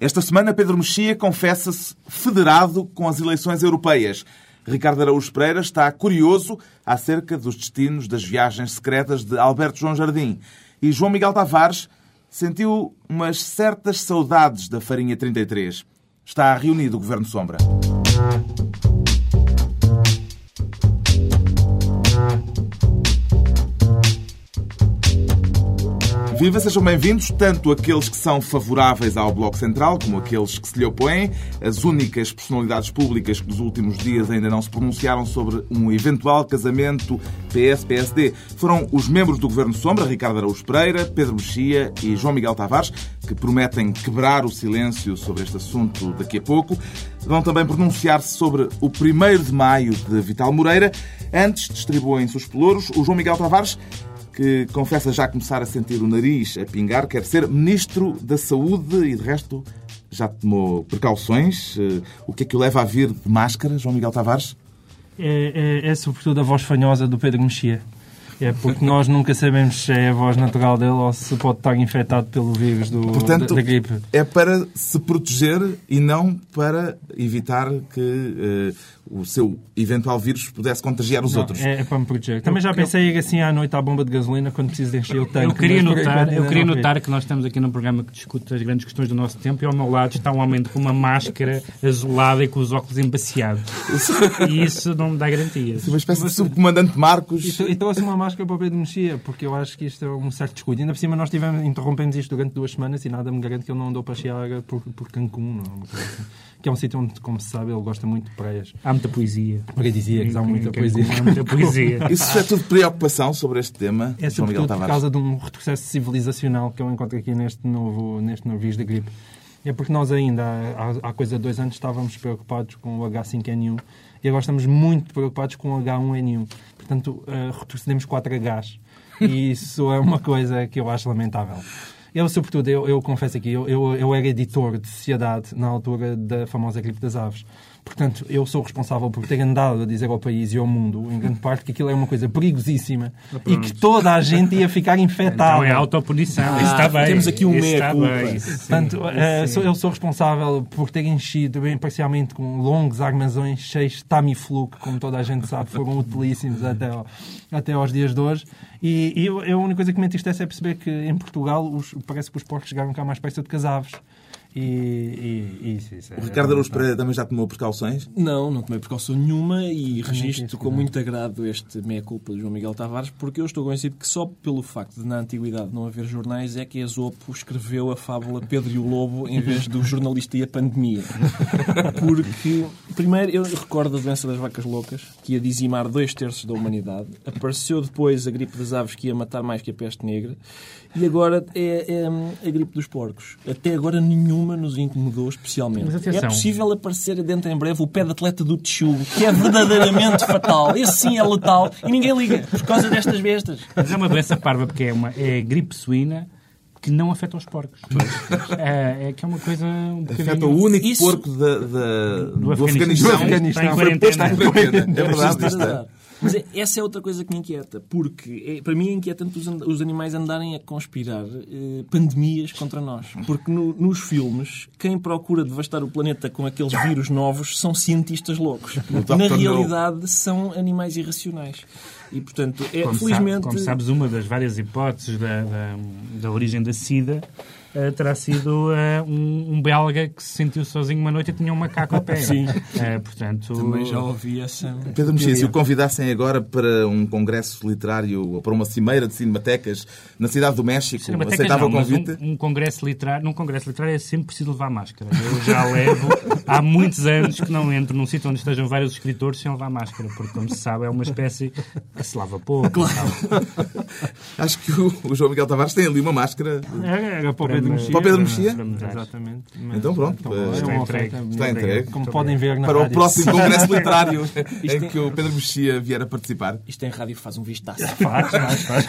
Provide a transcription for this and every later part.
Esta semana, Pedro Mexia confessa-se federado com as eleições europeias. Ricardo Araújo Pereira está curioso acerca dos destinos das viagens secretas de Alberto João Jardim. E João Miguel Tavares sentiu umas certas saudades da farinha 33. Está reunido o Governo Sombra. Viva, sejam bem-vindos, tanto aqueles que são favoráveis ao Bloco Central como aqueles que se lhe opõem. As únicas personalidades públicas que nos últimos dias ainda não se pronunciaram sobre um eventual casamento PS-PSD foram os membros do Governo Sombra, Ricardo Araújo Pereira, Pedro Mexia e João Miguel Tavares, que prometem quebrar o silêncio sobre este assunto daqui a pouco. Vão também pronunciar-se sobre o 1 de maio de Vital Moreira. Antes distribuem-se os pelouros. O João Miguel Tavares que confessa já começar a sentir o nariz a pingar, quer ser Ministro da Saúde e, de resto, já tomou precauções. Eh, o que é que o leva a vir de máscara, João Miguel Tavares? É, é, é sobretudo a voz fanhosa do Pedro Mexia. É porque nós nunca sabemos se é a voz natural dele ou se pode estar infectado pelo vírus do, Portanto, da, da gripe. É para se proteger e não para evitar que uh, o seu eventual vírus pudesse contagiar os não, outros. É, é, para me proteger. Também já pensei ir assim à noite à bomba de gasolina quando preciso de encher o tanque. Eu queria notar, eu queria notar que nós estamos aqui num programa que discute as grandes questões do nosso tempo e ao meu lado está um homem com uma máscara azulada e com os óculos embaciados. e isso não me dá garantias. Uma espécie de subcomandante Marcos. E, trouxe uma máscara para o Pedro Mexia, porque eu acho que isto é um certo descuido. Ainda por cima nós tivemos, interrompemos isto durante duas semanas e nada me garante que ele não andou para Chiaga por, por Cancún, não, que é um sítio onde, como se sabe, ele gosta muito de praias. Há muita poesia. Porque dizia que há muita poesia. Há muita poesia. Isso é tudo preocupação sobre este tema, É sobretudo por causa de um retrocesso civilizacional que eu encontro aqui neste novo, neste novo vírus da gripe. É porque nós ainda, há, há coisa de dois anos, estávamos preocupados com o H5N1 e agora estamos muito preocupados com o H1N1. Portanto, uh, retrocedemos 4 Hs. E isso é uma coisa que eu acho lamentável. Eu, sobretudo, eu, eu confesso aqui, eu, eu, eu era editor de sociedade na altura da famosa gripe das aves. Portanto, eu sou responsável por ter andado a dizer ao país e ao mundo, em grande parte, que aquilo é uma coisa perigosíssima e que toda a gente ia ficar infectada. Então é autopunição. isso está bem. temos aqui um meia-culpa. isso sim. Portanto, eh, eu sou responsável por ter enchido, bem parcialmente, com longos armazões cheios de Tamiflu, que, como toda a gente sabe, foram utilíssimos até, ao- até aos dias de hoje. E, e eu, a única coisa que me entristece é perceber que em Portugal os- parece que os porcos chegaram cá mais perto do que as aves. E, e- e isso, é- O Ricardo Araújo Pereira também já tomou precauções? Não, não tomei precaução nenhuma e registro com muito agrado este meia-culpa de João Miguel Tavares, porque eu estou convencido que só pelo facto de, na antiguidade, não haver jornais, é que Esopo escreveu a fábula Pedro e o Lobo em vez do jornalista e a pandemia. Porque, primeiro, eu recordo a doença das vacas loucas, que ia dizimar dois terços da humanidade. Apareceu depois a gripe das aves, que ia matar mais que a peste negra. E agora é, é a gripe dos porcos. Até agora nenhuma nos incomodou especialmente. É possível aparecer dentro em breve o pé de atleta do Tchugo, que é verdadeiramente fatal. Esse sim é letal e ninguém liga por causa destas bestas. Mas é uma doença parva porque é, uma, é gripe suína que não afeta os porcos. É, é que é uma coisa um bocadinho... Afeta o único Isso- porco da- da- do, Afeganistão. Afeganistão. Está em Foi posto em quarentena. quarentena. É verdade. Mas é- essa é outra coisa que me inquieta, porque é- para mim é inquietante os, os animais andarem a conspirar eh, pandemias contra nós. Porque no- nos filmes, quem procura devastar o planeta com aqueles vírus novos são cientistas loucos. Na realidade, são animais irracionais. E, portanto, é, Como, felizmente... sabe- como sabes, uma das várias hipóteses da, da, da origem da SIDA eh, terá sido eh, um, um belga que se sentiu sozinho uma noite e tinha um macaco ao pé. Sim. Eh, portanto, Também já ouvi essa... Pedro Mexia, se o convidassem agora para um congresso literário ou para uma cimeira de cinematecas na Cidade do México, Cinematecas aceitava não, o convite? Um, um congresso literário, num congresso literário é sempre preciso levar máscara. Eu já levo há muitos anos que não entro num sítio onde estejam vários escritores sem levar máscara, porque, como se sabe, é uma espécie que se lava pouco. sabe? Acho que o, o João Miguel Tavares tem ali uma máscara. Era para o Pedro Mexia. Para o Pedro Mexia? Exatamente. Mas- Então pronto, Então, eh, é está entregue. oferta Está entregue. Como podem ver na Para o rádio. próximo congresso literário em Isto é- que o Pedro Mexia vier a participar. Isto em rádio faz um vistaço. Faz, faz, faz.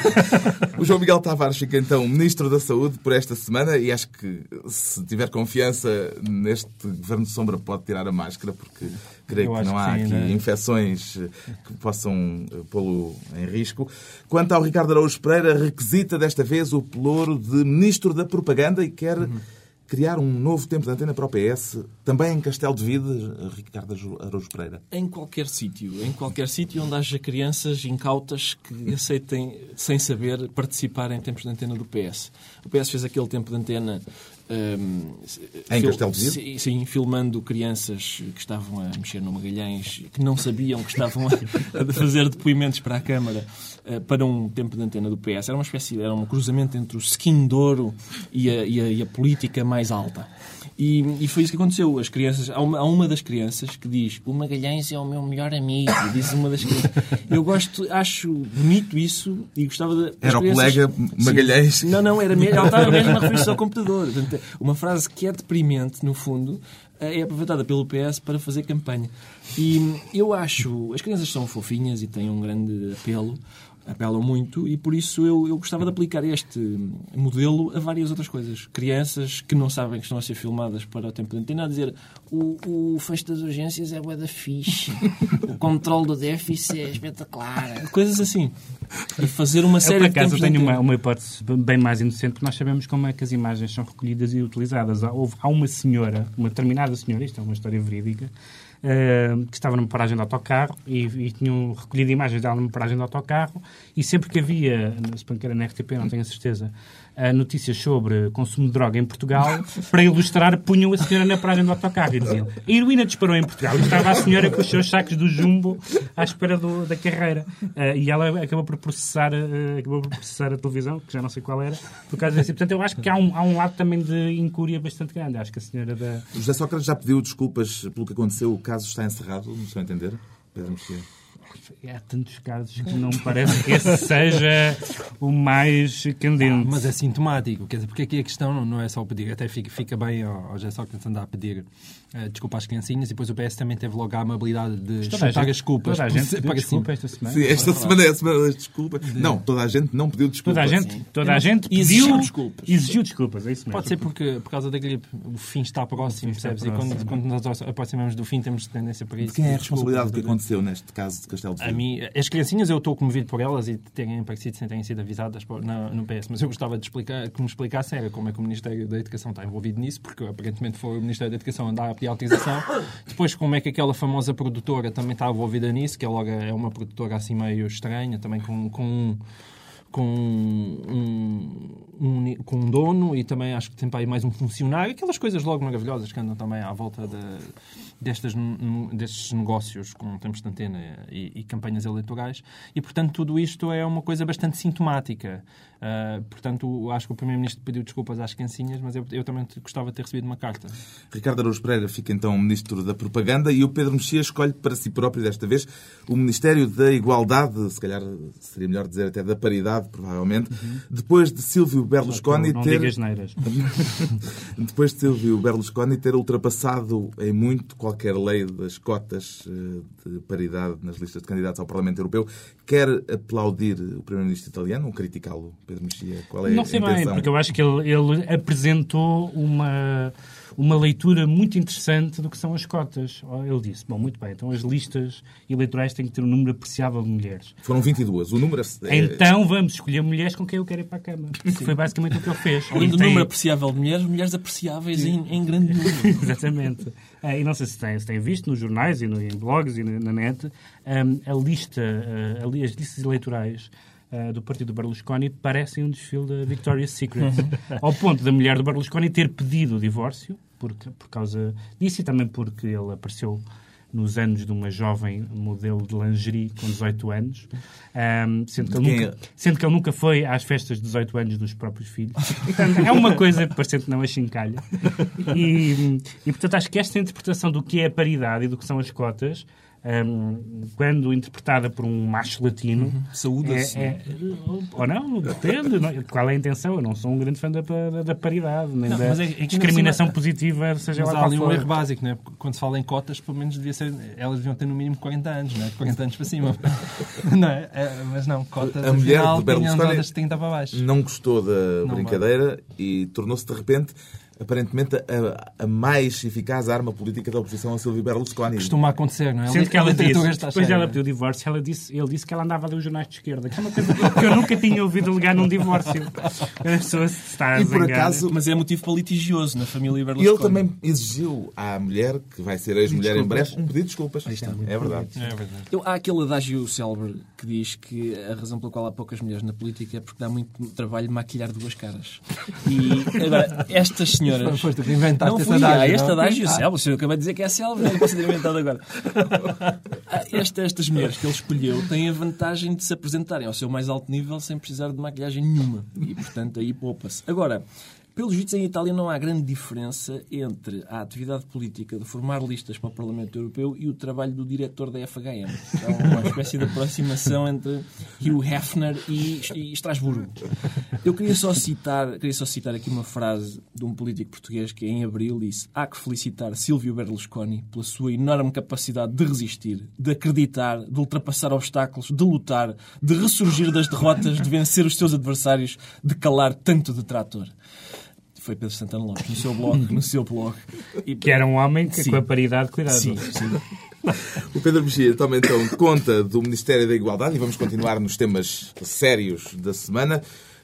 O João Miguel Tavares fica então Ministro da Saúde por esta semana e acho que se tiver confiança neste Governo de Sombra pode tirar a máscara porque creio Eu que não que há sim, aqui né? infecções que possam eh, pô-lo em risco. Quanto ao Ricardo Araújo Pereira, requisita desta vez o pelouro de Ministro da Propaganda e quer criar um novo tempo de antena para o PS, também em Castelo de Vidas, Ricardo Araújo Pereira? Em qualquer sítio. Em qualquer sítio onde haja crianças incautas que aceitem, sem saber, participar em tempos de antena do PS. O PS fez aquele tempo de antena um, em Castelo sim, sim, filmando crianças que estavam a mexer no Magalhães, que não sabiam que estavam a, a fazer depoimentos para a Câmara para um tempo de antena do PS. Era uma espécie, era um cruzamento entre o skin de ouro e a, e a, e a política mais alta. E, e, foi isso que aconteceu. As crianças, há uma, há uma, das crianças que diz o Magalhães é o meu melhor amigo. Diz uma das crianças. Eu gosto, acho bonito isso e gostava de. Era o colega Magalhães? Sim. Não, não, era mesmo, ela estava mesmo a referir-se ao computador. Portanto, uma frase que é deprimente, no fundo, é aproveitada pelo PS para fazer campanha. E eu acho. As crianças são fofinhas e têm um grande apelo apelam muito e por isso eu, eu gostava de aplicar este modelo a várias outras coisas. Crianças que não sabem que estão a ser filmadas para o tempo de antena a dizer o, o fecho das urgências é bué da fixe, o controle do déficit é espetacular. Coisas assim. E fazer uma série eu, por acaso, de tenho uma, uma hipótese bem mais inocente, porque nós sabemos como é que as imagens são recolhidas e utilizadas. Há, houve, há uma senhora, uma determinada senhora, isto é uma história verídica, uh, que estava numa paragem de autocarro e, e tinham recolhido imagens dela numa paragem de autocarro. E sempre que havia, se que era na RTP, não tenho a certeza, notícias sobre consumo de droga em Portugal, para ilustrar, punham a senhora na paragem do autocarro e diziam a heroína disparou em Portugal. E estava a senhora com os seus sacos do jumbo à espera do, da carreira. Uh, e ela acabou por, processar, uh, acabou por processar a televisão, que já não sei qual era, por causa disso. Portanto, eu acho que há um, há um lado também de incúria bastante grande. Acho que a senhora da... José Sócrates já pediu desculpas pelo que aconteceu. O caso está encerrado, no seu entender? Pedro Mexia há tantos casos que não me parece que esse seja o mais candente. Ah, mas é sintomático, quer dizer, porque aqui a questão não é só pedir, até fica, fica bem ao, ao José Sócrates andar a pedir uh, desculpa às criancinhas e depois o PS também teve logo a amabilidade de chutar as desculpas. Toda a gente pediu desculpa esta semana. Sim, esta semana é a semana das desculpas. Não, toda a gente não pediu desculpas. Toda a gente, toda a gente pediu, exigiu desculpas. Exigiu desculpas, é isso mesmo. Pode ser porque, por causa da gripe, o fim está próximo, percebes? E quando, quando nós aproximamos do fim temos tendência para isso. De quem é a responsabilidade do que aconteceu neste caso de Castelo de A mim, as criancinhas eu estou comovido por elas e terem aparecido sem terem sido avisadas no PS, mas eu gostava de explicar, que me explicasse era como é que o Ministério da Educação está envolvido nisso, porque aparentemente foi o Ministério da Educação andar pedir autorização. Depois, como é que aquela famosa produtora também está envolvida nisso, que ela é uma produtora assim meio estranha, também com, com com um, um, com um dono e também acho que tem para aí mais um funcionário, aquelas coisas logo maravilhosas que andam também à volta de, destas, destes negócios com tempos de antena e, e, campanhas eleitorais. E, portanto, tudo isto é uma coisa bastante sintomática. Uh, portanto, acho que o Primeiro-Ministro pediu desculpas às criancinhas, mas eu, eu, também gostava de ter recebido uma carta. Ricardo Araújo Pereira fica então Ministro da Propaganda e o Pedro Mexia escolhe para si próprio, desta vez, o Ministério da Igualdade, se calhar seria melhor dizer até da paridade, provavelmente, uhum. depois de Silvio Berlusconi não, não ter... depois de Silvio Berlusconi ter ultrapassado em muito qualquer lei das cotas eh, de paridade nas listas de candidatos ao Parlamento Europeu, quer aplaudir o Primeiro-Ministro italiano ou criticá-lo, Pedro Mexia? Qual é Não sei bem, porque eu acho que ele, ele apresentou uma uma leitura muito interessante do que são as cotas. Ele disse, bom, muito bem, então as listas eleitorais têm que ter um número apreciável de mulheres. Foram 22. O número... É... Então vamos escolher mulheres com quem eu quero ir para a cama. Foi basicamente o que ele fez. Além do tem... número apreciável de mulheres, mulheres apreciáveis em, em, grande número. Exatamente. Uh, e não sei se têm, se têm visto nos jornais e no, em blogs e na, na net, um, a lista, uh, as listas eleitorais uh, do partido Berlusconi parecem um desfile da Victoria's Secret. Ao ponto da mulher do Berlusconi ter pedido o divórcio por, por causa disso e também porque ele apareceu nos anos de uma jovem modelo de lingerie com 18 anos, um, sendo, que ele nunca, sendo que ele nunca foi às festas de 18 anos dos próprios filhos. Portanto, é uma coisa que parecendo não a chincalha. E, e, portanto, acho que esta interpretação do que é a paridade e do que são as cotas um, quando interpretada por um macho latino. Uhum. É, é, ou não, depende. Não, qual é a intenção? Eu não sou um grande fã da, da, da paridade, nem não, da é, é discriminação cima, positiva, seja mas lá há ali um erro básico, né? quando se fala em cotas, pelo menos devia ser, elas deviam ter no mínimo 40 anos, né? 40 anos para cima. não é? é? Mas não, cotas a mulher de Berlusconi 30 para baixo. não gostou da não brincadeira vai. e tornou-se de repente aparentemente a, a, mais eficaz arma política da oposição a Silvio Berlusconi. Costuma acontecer, não é? Sendo que ela disse, está depois cheia. ela pediu o divórcio, ela disse, ele disse que ela andava a ler os jornais de esquerda, que é uma coisa que eu nunca tinha ouvido ligar num divórcio. A pessoa está a E por acaso, Mas é motivo para litigioso na família Berlusconi. ele também exigiu à mulher, que vai ser ex-mulher em breve, um pedido de desculpas. É verdade. É verdade. Eu- há aquele adágio célebre que diz que a razão pela qual há poucas mulheres na política é porque dá muito trabalho maquilhar duas caras. E agora, estas senhoras. Foste tu que inventaste não fui, adágio, há este não? adágio Ah. célebre. Se eu acabei de dizer que é célebre, não posso ter inventado agora. Ah, esta- estas mulheres que ele escolheu têm a vantagem de se apresentarem ao seu mais alto nível sem precisar de maquilhagem nenhuma. E, portanto, aí poupa-se. Agora, pelos vistos, em Itália não há grande diferença entre a atividade política de formar listas para o Parlamento Europeu e o trabalho do diretor da FHM. É uma espécie de aproximação entre Hugh Hefner e, e Estrasburgo. Eu queria só, citar, queria só citar aqui uma frase de um político português que em abril disse há que felicitar Silvio Berlusconi pela sua enorme capacidade de resistir, de acreditar, de ultrapassar obstáculos, de lutar, de ressurgir das derrotas, de vencer os seus adversários, de calar tanto detrator. Foi Pedro Santana Lopes, no seu blog. No seu blog. E, Que era um homem que, Sim. com a paridade cuidado. Sim, sim. O Pedro Mexia toma então conta do Ministério da Igualdade e vamos continuar nos temas sérios da semana.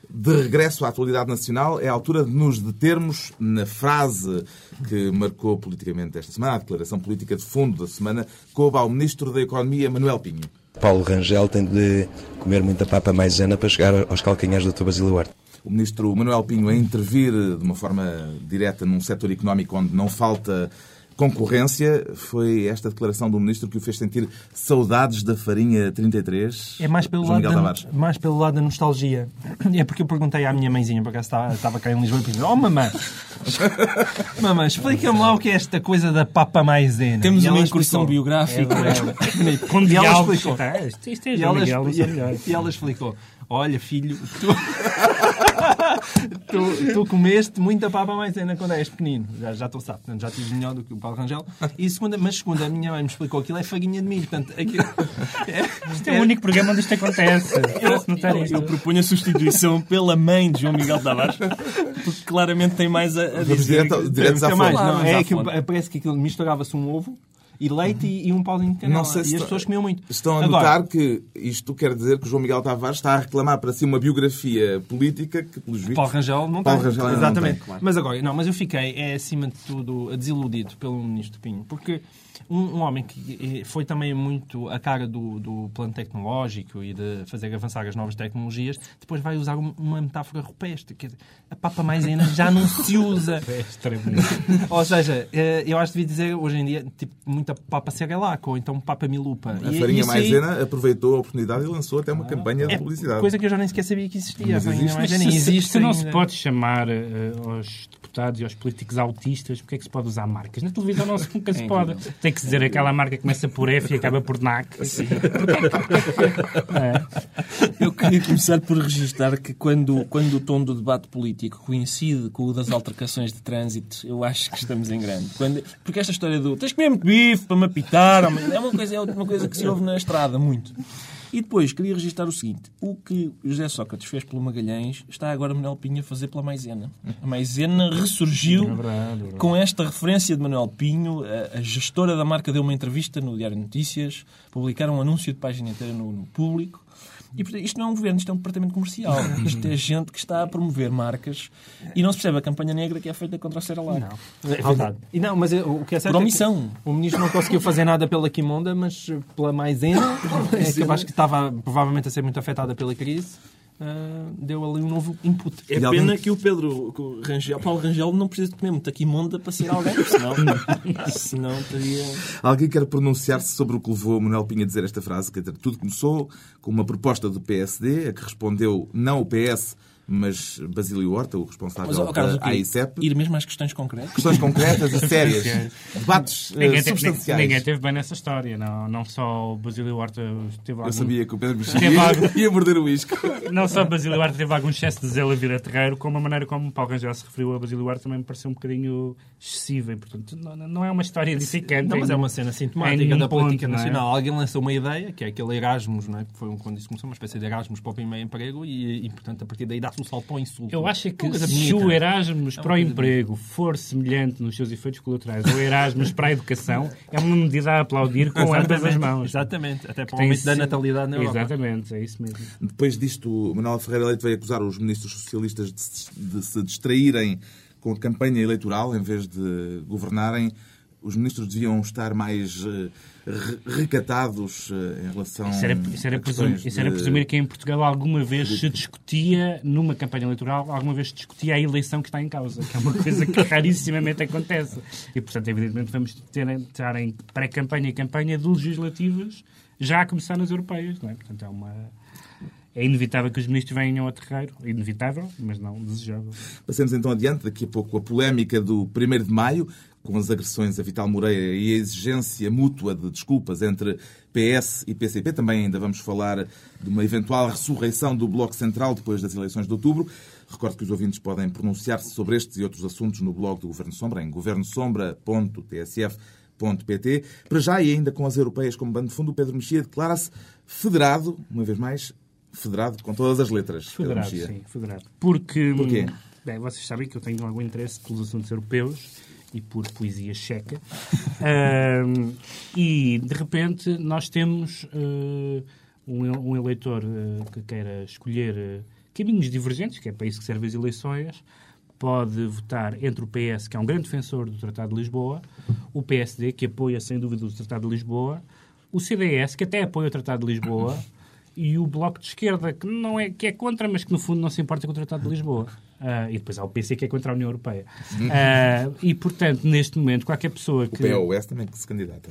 De regresso à atualidade nacional, é a altura de nos determos na frase que marcou politicamente esta semana, a declaração política de fundo da semana, coube ao Ministro da Economia, Manuel Pinho. Paulo Rangel tem de comer muita papa maisena para chegar aos calcanhares do Dr. Basílio Duarte. O Ministro Manuel Pinho a intervir de uma forma direta num setor económico onde não falta concorrência. Foi esta declaração do Ministro que o fez sentir saudades da farinha 33. É mais pelo, João lado da, mais pelo lado da nostalgia. É porque eu perguntei à minha mãezinha, porque estava, estava cá em Lisboa, e perguntei: Oh, mamãe, mamãe, explica-me lá o que é esta coisa da papa maisena. Temos E uma incursão explicou. biográfica. Com E ela explicou. Isto, é E ela, melhor. e ela explicou: Olha, filho, tu, tu, tu comeste muita papa maisena quando és pequenino. Já, já estou sabe, portanto, já tive melhor do que o Paulo Rangel. E segunda, mas segunda, a minha mãe me explicou aquilo é farinha de milho. Portanto, aquilo, Isto é o único programa onde isto acontece. Eu, isto. eu proponho a substituição pela mãe de João Miguel Tavares, porque claramente tem mais a, a dizer. direto- diretos à mais, não. É parece que aquilo misturava-se um ovo e leite e, e um pauzinho de canela. Não sei se e as pessoas comiam muito. Estão a Agora, notar que isto quer dizer que o João Miguel Tavares está a reclamar para si uma biografia política que, pelos vistos, Paulo Rangel não Paulo tem. Rangel Exatamente. não tem, claro. Mas agora, não, mas eu fiquei, é, acima de tudo, desiludido pelo Ministro Pinho, porque um, um homem que eh, foi também muito a cara do, do plano tecnológico e de fazer avançar as novas tecnologias, depois vai usar um- uma metáfora rupestre. Quer dizer, a papa maisena já não se usa. É. Ou seja, eh, eu acho que devia dizer hoje em dia tipo, muita papa serelaco ou então papa milupa. A E- farinha isso aí maisena aproveitou a oportunidade e lançou até uma campanha de é publicidade. coisa que eu já nem sequer sabia que existia. Mas a farinha existe. maisena Se, existe se não se pode chamar eh, aos deputados e aos políticos autistas, porque é que se pode usar marcas? Na televisão não se, nunca se É pode. Tem que se dizer aquela marca que começa por F e acaba por NAC. É. Eu queria começar por registar que quando, quando o tom do debate político coincide com o das altercações de trânsito, eu acho que estamos em grande. Quando- porque esta história do tens que comer muito bife para me apitar é uma coisa, é uma coisa que se ouve na estrada muito. E depois queria registrar o seguinte: o que José Sócrates fez pelo Magalhães está agora Manuel Pinho a fazer pela Maisena. A Maisena ressurgiu verdade, é verdade. com esta referência de Manuel Pinho. A, a gestora da marca deu uma entrevista no Diário de Notícias, publicaram um anúncio de página inteira no, no público. E portanto, isto não é um governo, isto é um departamento comercial. Isto é gente que está a promover marcas e não se percebe a campanha negra que é feita contra o Cerelac. É verdade. E não, mas o que é certo Por é omissão. que o ministro não conseguiu fazer nada pela Quimonda, mas pela maisena, é, que eu acho que estava provavelmente a ser muito afetada pela crise, ah, deu ali um novo input. É E alguém- pena que o Pedro que o Rangel, Paulo Rangel não precisa de comer muita quimonda para ser alguém, senão, senão teria... Alguém quer pronunciar-se sobre o que levou Manuel Pinho a dizer esta frase? Quer dizer, tudo começou com uma proposta do PSD, a que respondeu não o PS, mas Basílio Horta, o responsável Mas, ó, Carlos, o da? AICEP. ir mesmo às questões concretas? Questões concretas e sérias. Debates eh, Ninguém, teve, substanciais. ninguém teve bem nessa história. Não, não só o Basílio Horta teve algum... Eu sabia que o Pedro Mexia ia morder o isco. Não só Basílio Horta teve algum excesso de zelo a vir a terreiro, como a maneira como o Paulo Rangel se referiu a Basílio Horta também me pareceu um bocadinho excessiva. E, portanto, não, não é uma história edificante. Não, mas é uma cena sintomática da política ponto, não é? nacional. Alguém lançou uma ideia, que é aquele Erasmus, não é? que foi quando isso começou, uma espécie de Erasmus para o primeiro emprego, e, e portanto, a partir daí dá o salto para o insulto. Eu acho É que se bonita. o Erasmus É para o emprego for semelhante nos seus efeitos colaterais ao Erasmus para a educação, é uma medida a aplaudir com ambas as mãos. Exatamente, até para o aumento da natalidade na Europa. Exatamente, é isso mesmo. Depois disto, Manuel Ferreira Leite veio acusar os ministros socialistas de se, de se distraírem com a campanha eleitoral em vez de governarem. Os ministros deviam estar mais re- recatados eh, em relação Isso era, isso, era a presumir, isso era presumir que em Portugal alguma vez se discutia, numa campanha eleitoral, alguma vez se discutia a eleição que está em causa, que é uma coisa que rarissimamente acontece. E, portanto, evidentemente, vamos ter, estar em pré-campanha e campanha de legislativas já a começar nas europeias. Não é? Portanto, é uma... É inevitável que os ministros venham ao terreiro. Inevitável, mas não desejável. Passemos então adiante, daqui a pouco, a polémica do 1 de maio, com as agressões a Vital Moreira e a exigência mútua de desculpas entre PS e PCP. Também ainda vamos falar de uma eventual ressurreição do Bloco Central depois das eleições de outubro. Recordo que os ouvintes podem pronunciar-se sobre estes e outros assuntos no blog do Governo Sombra, em governosombra.tsf.pt. Para já, e ainda com as europeias como bando de fundo, o Pedro Mexia declara-se federado, uma vez mais, federado com todas as letras. Federado, sim, federado. Porque, Porquê? Bem, vocês sabem que eu tenho algum interesse pelos assuntos europeus e por poesia checa. Ahm, e, de repente, nós temos eh, um, el- um eleitor eh, que queira escolher eh, caminhos divergentes, que é para isso que servem as eleições, pode votar entre o PS, que é um grande defensor do Tratado de Lisboa, o PSD, que apoia, sem dúvida, o Tratado de Lisboa, o CDS, que até apoia o Tratado de Lisboa, e o Bloco de Esquerda, que, não é, que é contra, mas que no fundo não se importa com o Tratado de Lisboa. Ah, e depois há o PC, que é contra a União Europeia. Ah, e, portanto, neste momento, qualquer pessoa O que... POS também que se candidata.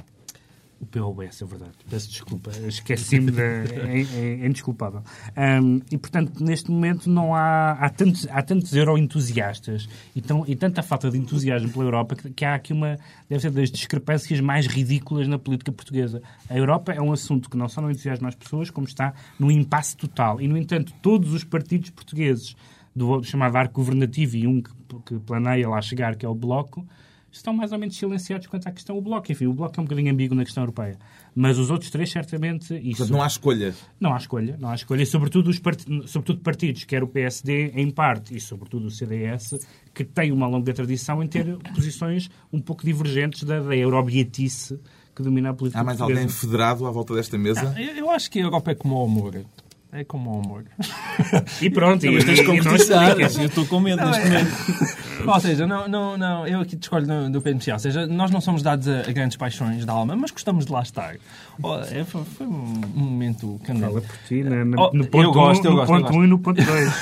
O POS, é verdade. Peço desculpa. Esqueci-me de... É, é- é indesculpável. Ahm, e, portanto, neste momento não há... Há tantos, há tantos euro-entusiastas e, tão, e tanta falta de entusiasmo pela Europa que, que há aqui uma... Deve ser das discrepâncias mais ridículas na política portuguesa. A Europa é um assunto que não só não entusiasma as pessoas, como está num impasse total. E, no entanto, todos os partidos portugueses do chamado arco governativo e um que, que planeia lá chegar, que é o Bloco, estão mais ou menos silenciados quanto à questão do Bloco. Enfim, o Bloco é um bocadinho ambíguo na questão europeia. Mas os outros três, certamente... E Portanto, não há escolha. não há escolha. Não há escolha. E, sobretudo, os part... sobretudo partidos, quer o PSD, em parte, e sobretudo o CDS, que têm uma longa tradição em ter posições um pouco divergentes da, da eurobietice que domina a política Há mais portuguesa. alguém federado à volta desta mesa? Eu, eu acho que a Europa é como o amor. É como o amor. E pronto. e, Mas tens e- de e não concretizar. explicas. Eu estou com medo neste momento. Ou seja, não, não, não, eu aqui discordo do, do. Ou seja, nós não somos dados a, a grandes paixões da alma, mas gostamos de lá estar. Oh, é, foi, foi um momento Fala candente. por ti, na- na- Oh, no eu ponto gosto, eu um, gosto, no ponto gosto. 1 um e no ponto 2.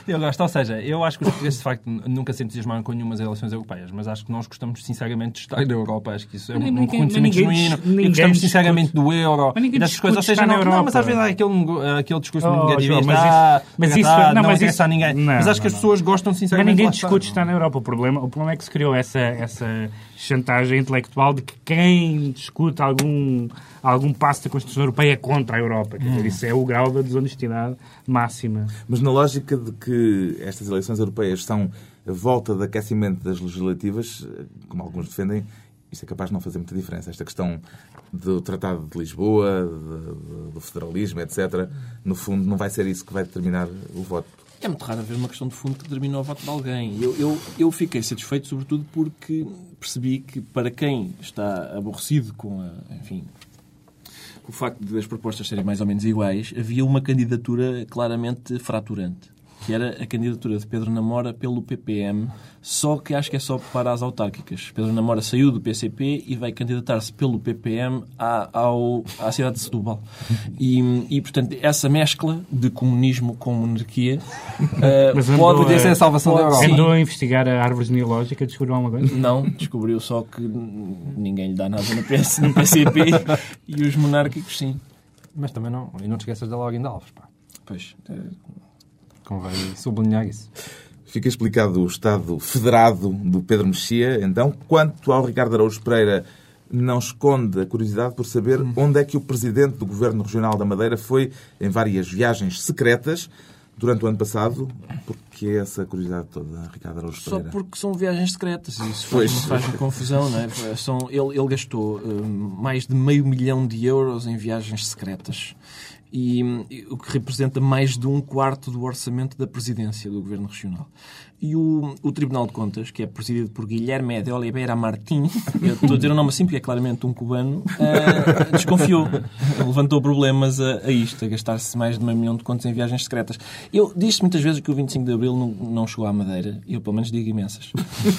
Eu gosto, ou seja, eu acho que os portugueses de facto nunca se entusiasmaram com nenhumas eleições europeias, mas acho que nós gostamos sinceramente de estar na Europa. Acho que isso é um, Mas um ninguém- reconhecimento mas ninguém genuíno. E ninguém gostamos discute. sinceramente do euro Mas ninguém e dessas coisas. Ou seja, não, na não, mas às Europa. vezes há aquele, aquele discurso Oh, negativista. Mas ah, isso- mas isso- não, não mas interessa isso- a ninguém. não, mas acho que as pessoas gostam Mas sinceramente ninguém de lá discute estar na Europa. O problema, o problema é que se criou essa, essa chantagem intelectual de que quem discute algum, algum passo da Constituição Europeia é contra a Europa. Quer Hum. dizer, isso é o grau da desonestidade máxima. Mas na lógica de que estas eleições europeias são a volta de aquecimento das legislativas, como alguns defendem, isto é capaz de não fazer muita diferença. Esta questão do Tratado de Lisboa, do federalismo, etc., no fundo, não vai ser isso que vai determinar o voto. É muito raro haver uma questão de fundo que determina o voto de alguém. Eu, eu, eu fiquei satisfeito, sobretudo, porque percebi que, para quem está aborrecido com, a, enfim, o facto de as propostas serem mais ou menos iguais, havia uma candidatura claramente fraturante, que era a candidatura de Pedro Namora pelo PPM, só que acho que é só para as autárquicas. Pedro Namora saiu do PCP e vai candidatar-se pelo PPM à, ao, à cidade de Setúbal. E, e, portanto, essa mescla de comunismo com monarquia Mas andou pode... é a salvação da pode- Europa. sim. Andou a investigar a árvore genealógica, descobriu alguma coisa? Não, descobriu só que ninguém lhe dá nada no, PS, no PCP e os monárquicos sim. Mas também não. E não te esqueças da Login de Alves. Pá. Pois, eh, Convém sublinhar isso. Fica explicado o estado federado do Pedro Mexia. Então, quanto ao Ricardo Araújo Pereira, não esconde a curiosidade por saber onde é que o presidente do Governo Regional da Madeira foi em várias viagens secretas durante o ano passado. Porque é essa curiosidade toda, Ricardo Araújo Só Pereira? porque são viagens secretas. Isso Pois. faz, faz confusão, não é? São, ele, ele gastou hum, mais de meio milhão de euros em viagens secretas. E, o que representa mais de um quarto do orçamento da presidência do Governo Regional. E o, o Tribunal de Contas, que é presidido por Guilherme de Oliveira Martins, eu estou a dizer o nome assim porque é claramente um cubano, uh, desconfiou. Levantou problemas a, a isto, a gastar-se mais de meio milhão de contos em viagens secretas. Eu disse muitas vezes que o 25 de Abril não, não chegou à Madeira. Eu, pelo menos, digo imensas.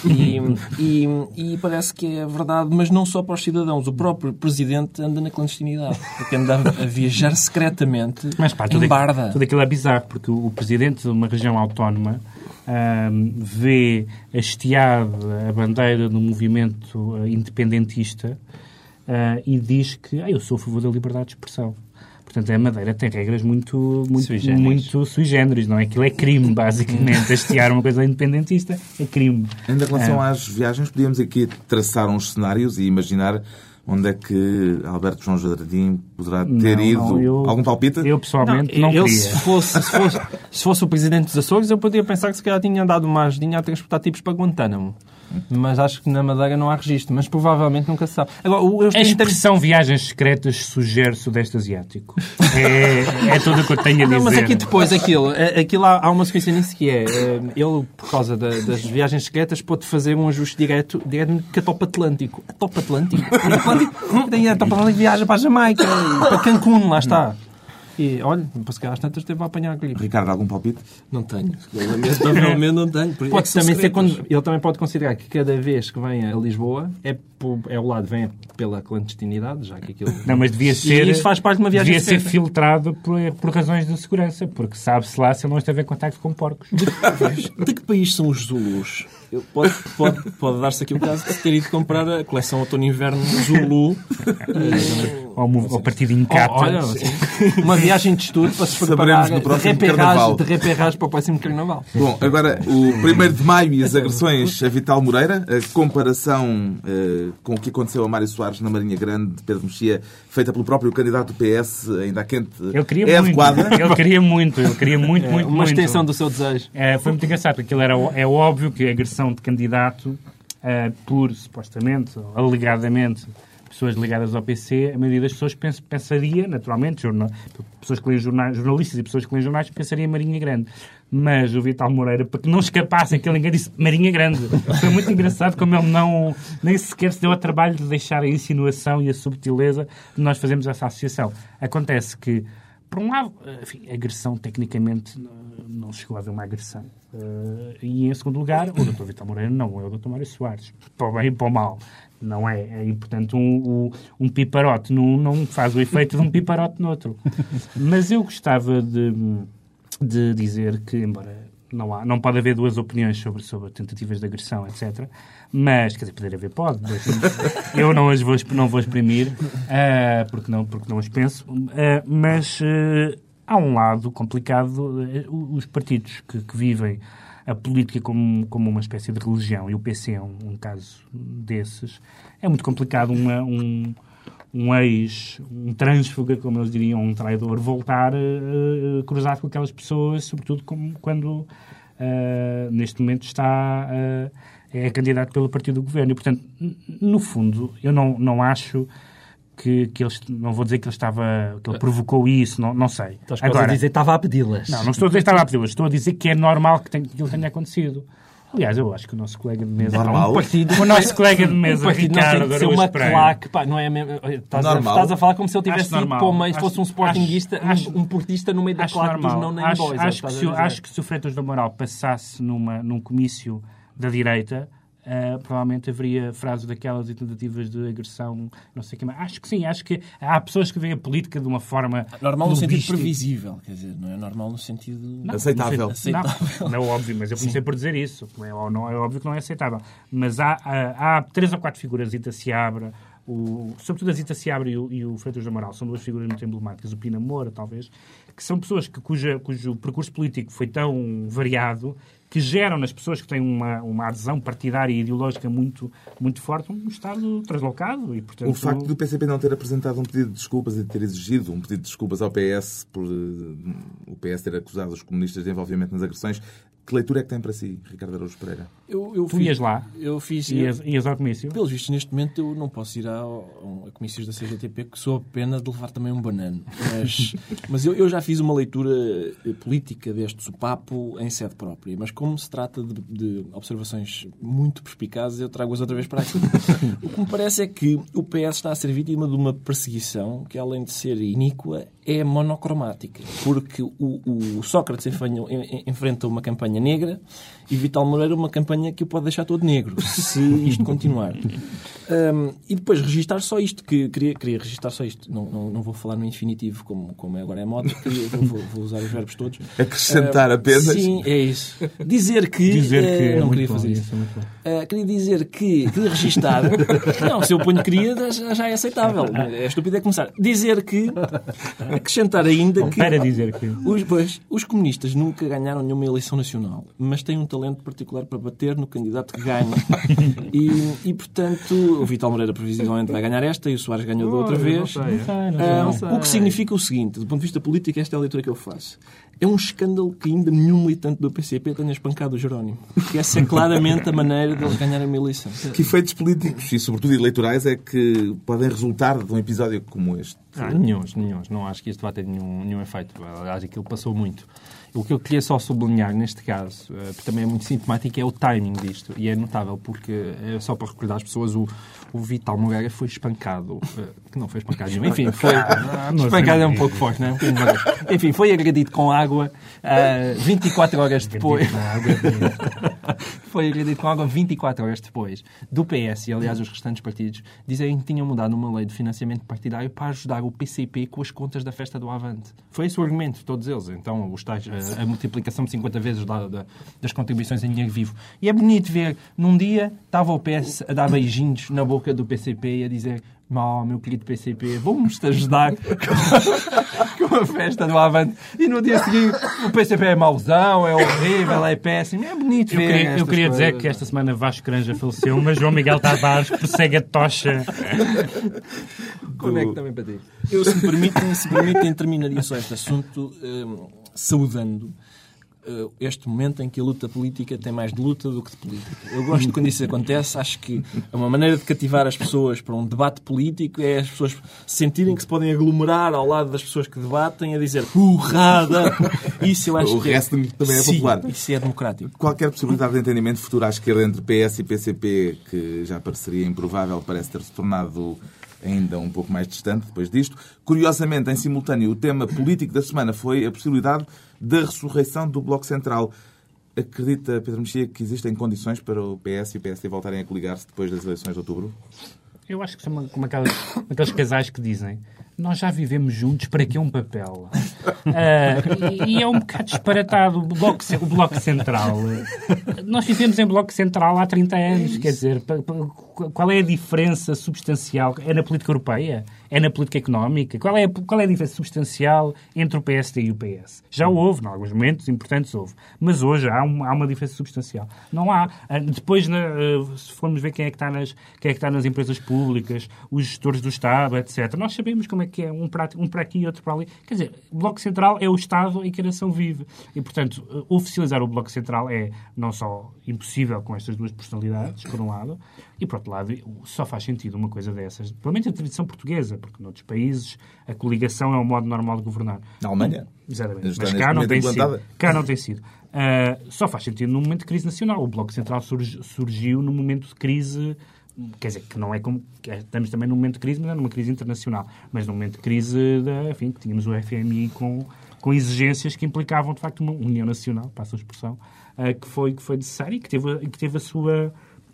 E, e, e, parece que é verdade, mas não só para os cidadãos. O próprio Presidente anda na clandestinidade, porque anda a viajar secretamente mas, pá, em tudo Barda. Aquilo, tudo aquilo é bizarro, porque o Presidente de uma região autónoma um, vê hasteada a bandeira do movimento uh, independentista uh, e diz que ah, eu sou a favor da liberdade de expressão. Portanto, a Madeira tem regras muito, muito, sui generis. muito sui generis, não é? Aquilo é crime, basicamente. Hastear uma coisa independentista é crime. Em relação às viagens, podíamos aqui traçar uns cenários e imaginar onde é que Alberto João Jardim poderá ter não, ido? Não, eu, Algum palpite? Eu, pessoalmente, não, não eu, queria. Se fosse, se, fosse, se fosse o presidente dos Açores, eu poderia pensar que se calhar tinha dado uma ajudinha a transportar tipos para Guantánamo. Mas acho que na Madeira não há registro. Mas provavelmente nunca se sabe. Agora, eu a expressão viagens secretas sugere Sudeste Asiático. É, é tudo o que eu tenho a dizer. Não, mas aqui depois, aquilo, aquilo há, há uma sequência nisso que é, é ele, por causa da, das viagens secretas, pode fazer um ajuste direto, direto com a Top Atlântico. A Top Atlântico? A Top Atlântico, a Top Atlântico viaja para a Jamaica, para Cancún, lá está. E olha, para se calhar às tantas teve a apanhar a gripe. Ricardo, algum palpite? Não tenho. Lamentavelmente não tenho. Pode é também ser quando. Ele também pode considerar que cada vez que vem a Lisboa é, é o lado, vem pela clandestinidade, já que aquilo. Não, mas devia ser. E isso faz parte de uma viagem Devia ser filtrado por, por razões de segurança, porque sabe-se lá se ele não esteve em contato com porcos. De que país são os Zulus? Pode, pode, pode dar-se aqui o caso de ter ido comprar a coleção outono-inverno Zulu. ou, ou partido Incata. Olha, uma viagem de estudo para se preparar de reperrage, de reperrage para o próximo carnaval. Bom, agora o 1 de maio e as agressões a Vital Moreira, a comparação uh, com o que aconteceu a Mário Soares na Marinha Grande de Pedro Mexia, feita pelo próprio candidato do PS, ainda quente, eu queria é muito, adequada? Ele queria muito, ele queria muito, muito, Uma muito. extensão do seu desejo. É, foi muito engraçado, porque aquilo era, é óbvio que a agressão de candidato uh, por, supostamente, alegadamente, pessoas ligadas ao PC, a maioria das pessoas pens pensaria, naturalmente, jornal, pessoas que leem jornais, jornalistas e pessoas que leem jornais, pensaria Marinha Grande. Mas o Vital Moreira, para que não escapasse aquele ninguém disse Marinha Grande. Foi muito engraçado como ele não, nem sequer se deu a trabalho de deixar a insinuação e a subtileza de nós fazermos essa associação. Acontece que, por um lado, enfim, a agressão tecnicamente não chegou a haver uma agressão. Uh, e em segundo lugar, o Dr. Vitor Moreira não é o Dr. Mário Soares. Para o bem e para o mal. Não é. E, portanto, um, um, um piparote num não faz o efeito de um piparote no outro. Mas eu gostava de, de dizer que, embora não, há, não pode haver duas opiniões sobre, sobre tentativas de agressão, etc. Mas, quer dizer, poder haver, pode. Eu não as vou, não vou exprimir, uh, porque, não, porque não as penso. Uh, mas uh, há um lado complicado. Os partidos que, que vivem a política como, como uma espécie de religião, e o PC é um, um caso desses, é muito complicado uma, um, um ex, um trânsfuga, como eles diriam, um traidor, voltar uh, cruzado com aquelas pessoas, sobretudo como, quando uh, neste momento está uh, é candidato pelo partido do governo. E, portanto, no fundo, eu não, não acho que, que ele, não vou dizer que ele estava, que ele provocou isso, não, não sei. Estás Agora, a dizer que estava a pedi-las. Não, não estou a dizer que estava a pedi-las, estou a dizer que é normal que, tenha, que ele tenha acontecido. Aliás, eu acho que o nosso colega de mesa. Normal. Um partido, o nosso colega de mesa, um Ricardo, não tem uma claque, pá, não é mesmo. Estás a, estás a, falar como se ele tivesse ido para o meio, fosse um sportinguista, acho, um, um portista no meio da claque dos não nem acho, boys. Acho, que se, acho que se o Freitas do Moral passasse numa, num comício da direita, Uh, provavelmente haveria frases daquelas e tentativas de agressão, não sei o que mais. Acho que sim, acho que há pessoas que veem a política de uma forma. Normal no sentido previsível, quer dizer, não é normal no sentido. Não, aceitável. No sentido, aceitável. Não, não, é óbvio, mas eu comecei sim. por dizer isso. É, não, é óbvio que não é aceitável. Mas há, há, há três ou quatro figuras, Ita Seabra, o, sobretudo a Zita Seabra e o, e o Freitas do Amaral, são duas figuras muito emblemáticas, o Pina Moura, talvez, que são pessoas que, cuja, cujo percurso político foi tão variado que geram nas pessoas que têm uma, uma adesão partidária e ideológica muito, muito forte um Estado translocado. E, portanto... O facto do PCP não ter apresentado um pedido de desculpas e ter exigido um pedido de desculpas ao PS por uh, o PS ter acusado os comunistas de envolvimento nas agressões Que leitura é que tem para si, Ricardo Araújo Pereira? Eu, eu Tu fiz- ias lá? Eu fiz. Ias, ias ao comício? Pelos vistos, neste momento eu não posso ir ao- a comícios da CGTP, que sou a pena de levar também um banano. Mas, mas eu, eu já fiz uma leitura eh, política deste sopapo em sede própria. Mas como se trata de, de observações muito perspicazes, eu trago-as outra vez para aqui. O que me parece é que o PS está a ser vítima de uma perseguição que, além de ser iníqua, é monocromática. Porque o, o Sócrates enfrenha, enfrenta uma campanha negra e Vital Moreira uma campanha que o pode deixar todo negro, se isto continuar. Hum, e depois registar só isto, que queria, queria registar só isto. Não, não, não vou falar no infinitivo, como, como agora é moda, vou, vou- usar os verbos todos. Acrescentar Hum, apenas. Sim, é isso. Dizer que. Dizer eh, que é não queria bom, fazer isso. é bom. Uh, queria dizer que queria registar. não, se eu ponho queria, já, já é aceitável. É estúpido é começar. Dizer que. Acrescentar ainda que. Para dizer que... Os, pois, os comunistas nunca ganharam nenhuma eleição nacional, mas têm um talento particular para bater no candidato que ganha. E, e, portanto, o Vital Moreira previsivelmente vai ganhar esta e o Soares ganhou da outra vez. Não sei, não sei, Ah, não sei. o que significa o seguinte, do ponto de vista político, esta é a leitura que eu faço. É um escândalo que ainda nenhum militante do PCP tenha espancado o Jerónimo. Porque essa é claramente a maneira de ele ganhar uma eleição. Que efeitos políticos e, sobretudo, eleitorais é que podem resultar de um episódio como este? Ah, nenhuns, nenhuns. Não acho que isto vai ter nenhum, nenhum efeito. Aliás, aquilo passou muito. O que eu queria só sublinhar neste caso, eh, porque também é muito sintomático, é o timing disto. E é notável porque, eh, só para recordar as pessoas, o, o Vital Moreira foi espancado. eh, Que não foi espancado nenhum. Enfim, foi. espancado é um pouco forte, não é? Enfim, foi agredido com água eh, 24 horas depois. foi agredido com água 24 horas depois do PS e, aliás, os restantes partidos dizem que tinham mudado uma lei de financiamento partidário para ajudar o PCP com as contas da festa do Avante. Foi esse o argumento, todos eles. Então, os tais, a, multiplicação de 50 vezes da- da- das contribuições em dinheiro vivo. E é bonito ver, num dia, estava o PS a dar beijinhos na boca do PCP e a dizer Mal, meu querido PCP, vamos-te ajudar com, com a festa do Avante. E no dia seguinte, o PCP é mauzão, é horrível, é péssimo. É bonito Eu ver queria, eu queria dizer que esta semana Vasco Granja faleceu, mas João Miguel Tavares prossegue a tocha. Conecto também para ti. Eu, se me permitem, se me permitem terminaria só este assunto hum, saudando hum, este momento em que a luta política tem mais de luta do que de política. Eu gosto quando isso acontece, acho que é uma maneira de cativar as pessoas para um debate político é as pessoas sentirem que se podem aglomerar ao lado das pessoas que debatem a dizer urrada! Isso eu acho O que é- resto também é Sim, popular. Isso é democrático. Qualquer possibilidade de entendimento futuro à esquerda entre PS e PCP, que já pareceria improvável, parece ter se tornado ainda um pouco mais distante depois disto. Curiosamente, em simultâneo, o tema político da semana foi a possibilidade da ressurreição do Bloco Central. Acredita, Pedro Mexia, que existem condições para o PS e o PSD voltarem a coligar-se depois das eleições de outubro? Eu acho que são uma- como aquelas, aqueles casais que dizem nós já vivemos juntos, para que um papel? Ah, e, e é um bocado disparatado o bloco, o bloco Central. Nós vivemos em Bloco Central há 30 anos, quer dizer, qual é a diferença substancial? É na política europeia? É na política económica? Qual é, a- qual é a diferença substancial entre o PSD e o PS? Já houve, em alguns momentos importantes houve, mas hoje há, há uma diferença substancial. Não há. Ah, Depois, ah, se formos ver quem é, que está nas, quem é que está nas empresas públicas, os gestores do Estado, etc., nós sabemos como é que é, um para, um para aqui e outro para ali. Quer dizer, o Bloco Central é o Estado em que a nação vive. E, portanto, ah, oficializar o Bloco Central é não só impossível com estas duas personalidades, por um lado, e, por outro lado, só faz sentido uma coisa dessas, pelo menos a tradição portuguesa, porque noutros países a coligação é o modo normal de governar. Na Alemanha? Exatamente. Mas neste cá não tem sido. Cá não tem sido. Ah, só faz sentido num momento de crise nacional. O Bloco Central surgi- surgiu num momento de crise, quer dizer, que não é como. é- Estamos também num momento de crise, mas é numa crise internacional. Mas num momento de crise, da, enfim, que tínhamos o FMI com, com exigências que implicavam, de facto, uma união nacional, passa a expressão, ah, que, foi, que foi necessária e que teve, e que teve a sua.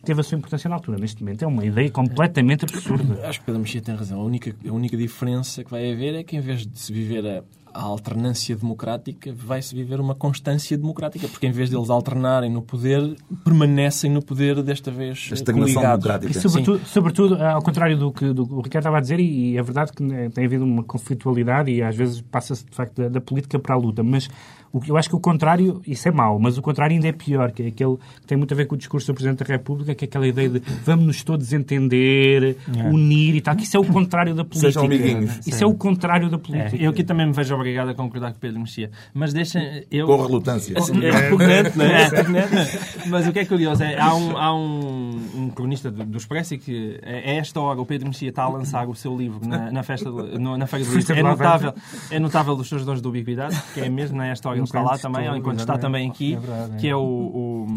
Teve a sua importância na altura. Neste momento é uma ideia completamente absurda. Acho que Pedro Mexia tem razão. A única, a única diferença que vai haver é que, em vez de se viver a, a alternância democrática, vai-se viver uma constância democrática, porque em vez deles alternarem no poder, permanecem no poder, desta vez A estagnação coligados. democrática. E sobretudo, sobretudo, ao contrário do que, do que o Ricardo estava a dizer, e, e é verdade que né, tem havido uma conflitualidade e às vezes passa-se de facto da, da política para a luta, mas o eu acho que o contrário, isso é mau, mas o contrário ainda é pior, que é aquele que tem muito a ver com o discurso do Presidente da República, que é aquela ideia de vamos-nos todos entender, é. unir e tal, que isso é o contrário da política. Sejam amiguinhos. Isso Sim. é o contrário da política. É, eu aqui também me vejo obrigado a concordar com Pedro Mexia. Mas deixa. Eu... Com relutância. É, é repugnante, não é? é mas o que é curioso é há um, há um, um cronista do, do Expresso que a esta hora o Pedro Mexia está a lançar o seu livro na, na festa, no, na Feira do Livro. É notável, é notável os seus dons de ubiquidade, que é mesmo nesta hora está lá também, ou enquanto está também aqui, é verdade, que é o, o,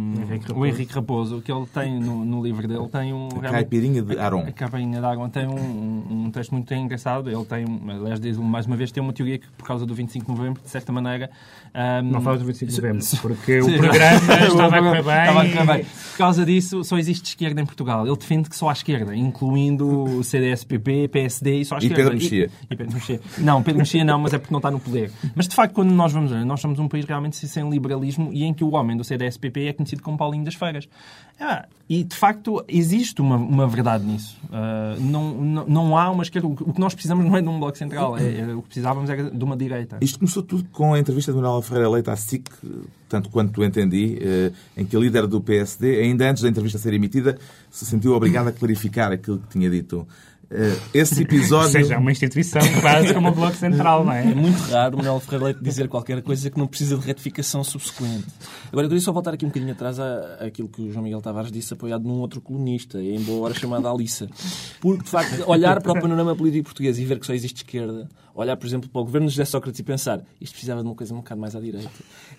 o, Henrique Raposo, que ele tem no, no livro dele, tem um... A caipirinha de Aron. A caipirinha de Aron tem um, um texto muito engraçado, ele tem, aliás, diz mais uma vez, tem uma teoria que por causa do 25 de novembro, de certa maneira... Um, não falas do 25 de novembro, porque o programa estava a correr bem. Estava a correr bem. Por causa disso, só existe esquerda em Portugal. Ele defende que só há esquerda, incluindo o CDS-PP, PSD e só há esquerda. E Pedro Mexia. E, e Pedro Mexia. Não, Pedro Mexia não, mas é porque não está no poder. Mas, de facto, quando nós vamos nós somos um país realmente sem liberalismo e em que o homem do CDS-PP é conhecido como Paulinho das Feiras. Ah, e, de facto, existe uma, uma verdade nisso. Uh, não, não, não há uma esquerda. O que nós precisamos não é de um bloco central. É, é, o que precisávamos era de uma direita. Isto começou tudo com a entrevista de Manuel Ferreira Leite à SIC, tanto quanto entendi, uh, em que a líder do PSD, ainda antes da entrevista ser emitida, se sentiu obrigada a clarificar aquilo que tinha dito. Eh, esse episódio. Ou seja, é uma instituição quase como o Bloco Central, não é? É muito raro o Manuel Ferreira Leite dizer qualquer coisa que não precisa de retificação subsequente. Agora, eu queria só voltar aqui um bocadinho atrás àquilo que o João Miguel Tavares disse, apoiado num outro colunista, em boa hora chamada Alissa. Porque, de facto, olhar para o panorama político português e ver que só existe esquerda, olhar, por exemplo, para o governo de José Sócrates e pensar isto precisava de uma coisa um bocado mais à direita,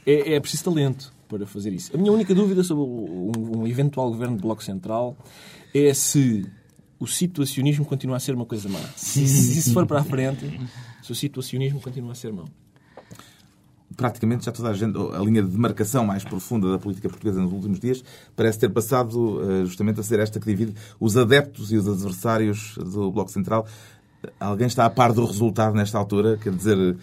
é, é preciso talento para fazer isso. A minha única dúvida sobre um, um eventual governo de Bloco Central é se o situacionismo continua a ser uma coisa má. Se, se isso for para a frente, se o situacionismo continua a ser mau. Praticamente já toda a gente, a linha de demarcação mais profunda da política portuguesa nos últimos dias parece ter passado eh, justamente a ser esta que divide os adeptos e os adversários do Bloco Central. Alguém está a par do resultado nesta altura? Quer dizer,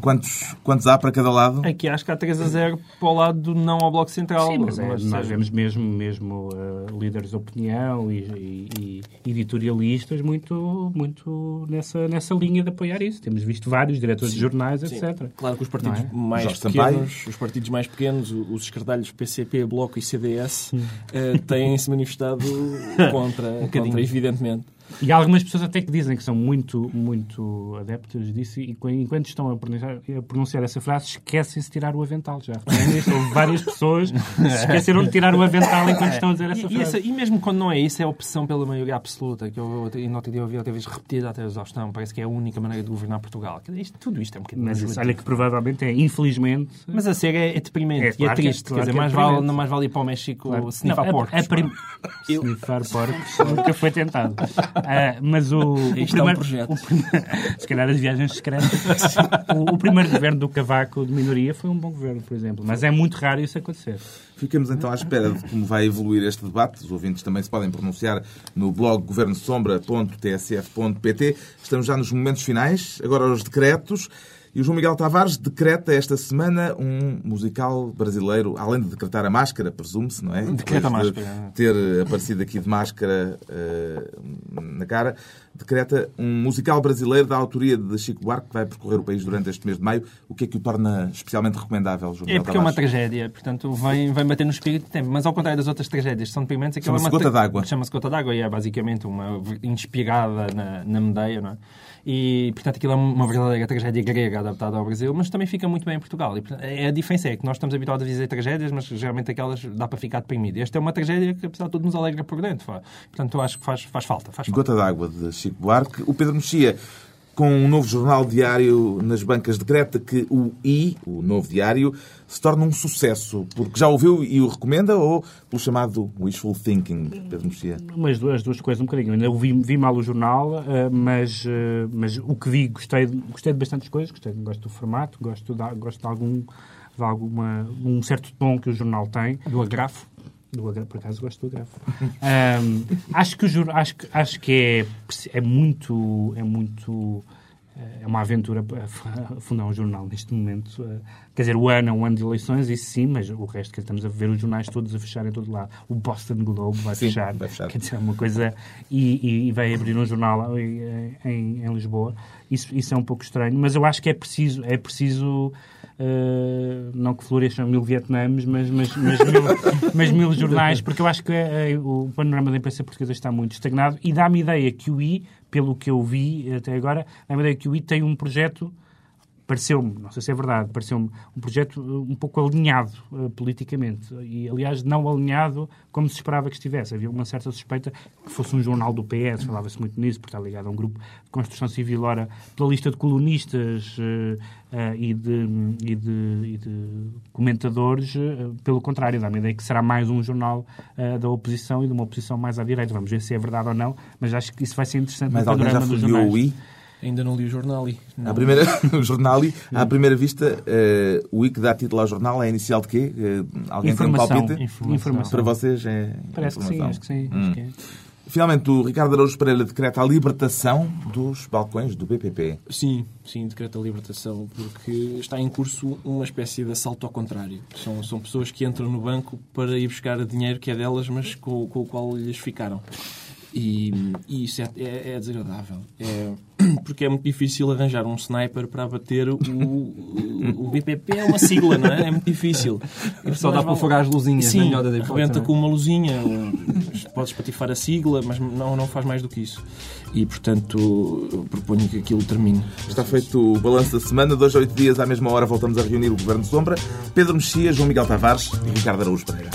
Quantos, quantos há para cada lado? Aqui acho que há 3 a 0 para o lado do não ao Bloco Central. Sim, mas, é, mas nós vemos mesmo, mesmo uh, líderes de opinião e, e, e, editorialistas muito, muito nessa, nessa linha de apoiar isso. Temos visto vários diretores sim, de jornais, sim. etc. Claro que os partidos é? mais pequenos, os partidos mais pequenos, os escardalhos PCP, Bloco e CDS, uh, têm-se manifestado contra, um contra evidentemente. E há algumas pessoas até que dizem que são muito, muito adeptas disso e enquanto estão a pronunciar, a pronunciar essa frase esquecem-se de tirar o avental. Já Houve várias pessoas que se esqueceram de tirar o avental enquanto estão a dizer essa frase. E, e, mesmo quando não é isso, é a opção pela maioria absoluta, que eu no outro dia ouvi outra vez repetida até a exaustão. Parece que é a única maneira de governar Portugal. Isto, tudo isto é um bocadinho Mas isso, olha que provavelmente é, infelizmente... Mas a ser é, é deprimente é, e é claro é triste. Claro Quer dizer, é mais, vale, não mais vale ir para o México claro. snifar não, porcos. A, a prim... eu... Snifar porcos nunca foi tentado. Uh, mas o, o primeiro, é um projeto. O se calhar as viagens secretas. o, o, primeiro governo do Cavaco de minoria foi um bom governo, por exemplo. Mas é muito raro isso acontecer. Ficamos então à espera de como vai evoluir este debate. Os ouvintes também se podem pronunciar no blog governosombra.tsf.pt. Estamos já nos momentos finais. Agora os decretos. E o João Miguel Tavares decreta esta semana um musical brasileiro, além de decretar a máscara, presume-se, não é? Decreta a máscara. De ter aparecido aqui de máscara uh, na cara, decreta um musical brasileiro da autoria de Chico Buarque que vai percorrer o país durante este mês de maio. O que é que o torna especialmente recomendável, João É porque Tavares? é uma tragédia, portanto vem, vem bater no espírito de tempo. Mas ao contrário das outras tragédias são deprimentos, aquela é uma gota d'água. Chama-se gota d'água e é basicamente uma inspirada na, na Medeia, não é? E, portanto, aquilo é uma verdadeira tragédia grega adaptada ao Brasil, mas também fica muito bem em Portugal. E, portanto, é, a diferença é que nós estamos habituados a dizer tragédias, mas geralmente aquelas dá para ficar deprimido. Esta é uma tragédia que, apesar de tudo, nos alegra por dentro. Portanto, eu acho que faz, faz falta. Faz falta. Gota d'água de Chico Buarque. O Pedro Mexia com um novo jornal diário nas bancas decreta que o I, o novo diário, se torna um sucesso, porque já ouviu e o recomenda, ou pelo chamado wishful thinking, Pedro Mexia? Mas duas, duas coisas, um bocadinho. Eu vi, vi mal o jornal, eh, mas, eh, mas o que vi, gostei, gostei de bastantes coisas. Gostei, gosto do formato, gosto de, gosto de algum de alguma, um certo tom que o jornal tem. Do agrafo. Do, por acaso gosto do grafo. um, acho que, acho, acho que é, é muito, é muito é uma aventura fundar um jornal neste momento. Quer dizer, o ano é um ano de eleições, isso sim, mas o resto que estamos a ver os jornais todos a fechar em todo lado. O Boston Globe vai, sim, fechar, vai fechar. Quer dizer, é uma coisa. E, e, vai abrir um jornal em, em, em Lisboa. Isso, isso é um pouco estranho, mas eu acho que é preciso. É preciso Uh, não que floresçam mil Vietnames, mas, mas, mas, mil, mas mil jornais, porque eu acho que uh, o panorama da imprensa portuguesa está muito estagnado e dá-me ideia que o I, pelo que eu vi até agora, dá-me ideia que o I tem um projeto pareceu-me, não sei se é verdade, pareceu-me um projeto um pouco alinhado uh, politicamente. E, aliás, não alinhado como se esperava que estivesse. Havia uma certa suspeita que fosse um jornal do PS, falava-se muito nisso, porque está ligado a um grupo de construção civil, ora, pela lista de colunistas uh, uh, e, de, e, de, e, de, comentadores, pelo contrário, dá-me a ideia que será mais um jornal da oposição e de uma oposição mais à direita. Vamos ver se é verdade ou não, mas acho que isso vai ser interessante mas no panorama dos jornais. Ainda não li o jornal. Não. À primeira, o jornal, à primeira vista, uh, o I que dá título ao jornal é inicial de quê? Uh, alguém informação, tem um palpite? Informação. informação. Para vocês é Parece que sim, acho que sim. Hum. Acho que é. Finalmente, o Ricardo Araújo Pereira decreta a libertação dos balcões do BPP. Sim, sim, decreta a libertação, porque está em curso uma espécie de assalto ao contrário. São, são pessoas que entram no banco para ir buscar dinheiro que é delas, mas com, com o qual lhes ficaram. E, e isso é, é, é desagradável. É, porque é muito difícil arranjar um sniper para abater o, o, o BPP. É uma sigla, não é? É muito difícil. Só dá para afogar as luzinhas. Sim, da rebenta com uma luzinha. Podes patifar a sigla, mas não, não faz mais do que isso. E, portanto, proponho que aquilo termine. Está feito o balanço da semana. Dois a oito dias, à mesma hora, voltamos a reunir o Governo Sombra. Pedro Mexia, João Miguel Tavares e Ricardo Araújo Pereira.